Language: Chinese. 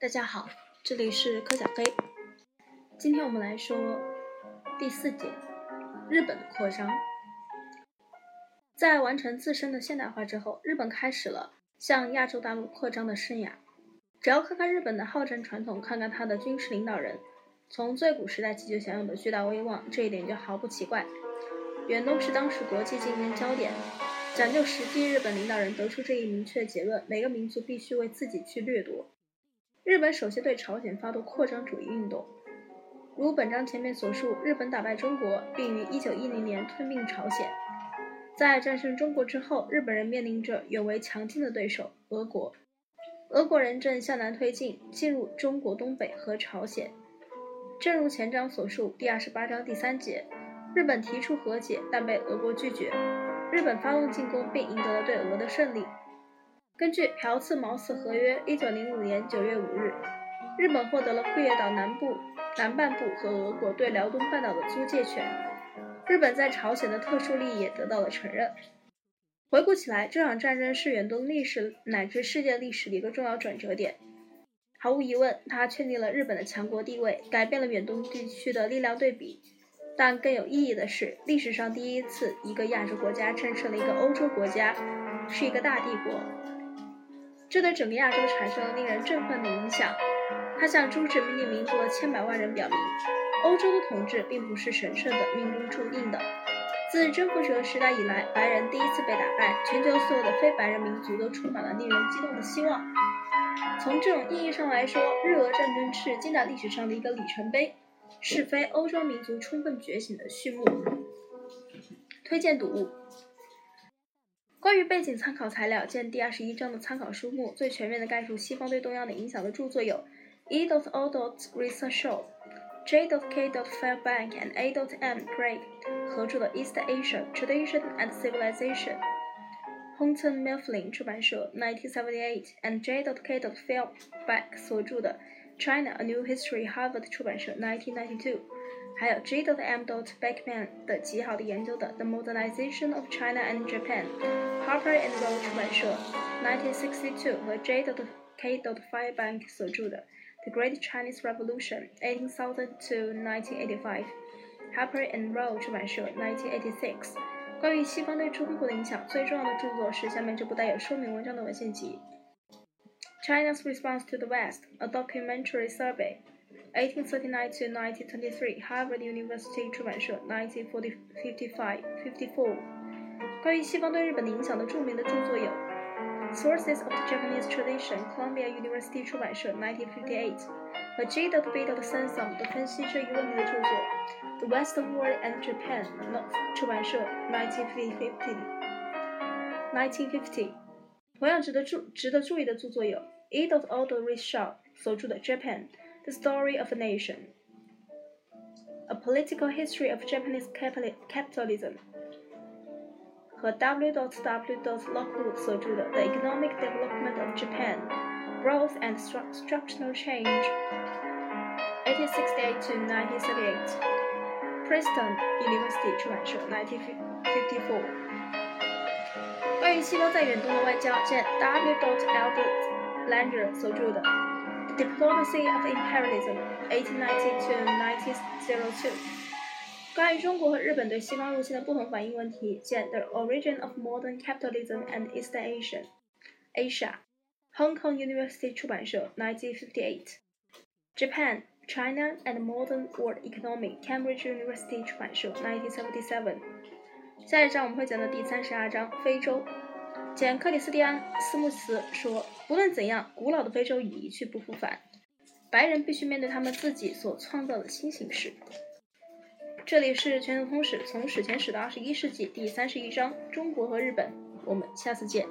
大家好，这里是柯小黑。今天我们来说第四节日本的扩张。在完成自身的现代化之后，日本开始了向亚洲大陆扩张的生涯。只要看看日本的好战传统，看看他的军事领导人，从最古时代起就享有的巨大威望，这一点就毫不奇怪。远东是当时国际竞争焦点，讲究实际。日本领导人得出这一明确结论：每个民族必须为自己去掠夺。日本首先对朝鲜发动扩张主义运动，如本章前面所述，日本打败中国，并于1910年吞并朝鲜。在战胜中国之后，日本人面临着远为强劲的对手俄国。俄国人正向南推进，进入中国东北和朝鲜。正如前章所述，第二十八章第三节。日本提出和解，但被俄国拒绝。日本发动进攻，并赢得了对俄的胜利。根据朴次茅斯合约，一九零五年九月五日，日本获得了库页岛南部、南半部和俄国对辽东半岛的租借权。日本在朝鲜的特殊利益也得到了承认。回顾起来，这场战争是远东历史乃至世界历史的一个重要转折点。毫无疑问，它确立了日本的强国地位，改变了远东地区的力量对比。但更有意义的是，历史上第一次一个亚洲国家战胜了一个欧洲国家，是一个大帝国。这对整个亚洲产生了令人振奋的影响。它向诸殖民地民族的千百万人表明，欧洲的统治并不是神圣的、命中注定的。自征服者时代以来，白人第一次被打败，全球所有的非白人民族都充满了令人激动的希望。从这种意义上来说，日俄战争是近代历史上的一个里程碑。是非欧洲民族充分觉醒的序幕。推荐读物：关于背景参考材料，见第二十一章的参考书目。最全面的概述西方对东亚的影响的著作有 E. O. Research Show、J. K. Fairbank and A. M. Gray 合著的《East Asia Tradition and Civilization》，Houghton Mifflin 出版社1978 and J. K. Fairbank 所著的。China: A New History，，Harvard 出版社，1992。还有 J. M. Beckman 的极好的研究的《The Modernization of China and Japan》，Harper and Row 出版社，1962和 J. K. Fairbank 所着的《The Great Chinese Revolution, 18,000 to 1985》，Harper and Row 出版社，1986。关于西方对中国的影响，最重要的着作是下面这部带有说明文章的文献集。China's Response to the West, a Documentary Survey, 1839 to 1923, Harvard University 出版社1955-54。关于西方对日本的影响的着名的着作有 Sources of the Japanese Tradition, Columbia University 出版社1958和 J. B. Sansom 的分析这一问题的着作 The West World and Japan, North 出版社1950。1950同样值得注值得注意的着作有 E. Otto Richard 所着的《Japan: The Story of a Nation》，A Political History of Japanese Capitalism，和 W. W. Lockwood 所着的《The Economic Development of Japan: Growth and Structural Change》（1868 to 1938）。Princeton University 出版社，1954。关于西方在远东的外交，见 W. Albert。Langer 所着的《 Diplomacy of Imperialism》（1890-1902）。关于中国和日本对西方入侵的不同反应问题，见《The Origin of Modern Capitalism and East Asia》（Asia）。Hong Kong University 出版社，1958。Japan, China and Modern World Economy, Cambridge University 出版社，1977。下一章我们会讲到第三十二章非洲。 简·克里斯蒂安·斯穆茨说：“不论怎样，古老的非洲已一去不复返。白人必须面对他们自己所创造的新形式。”这里是全球通史，从史前史到二十一世纪，第三十一章：中国和日本。我们下次见。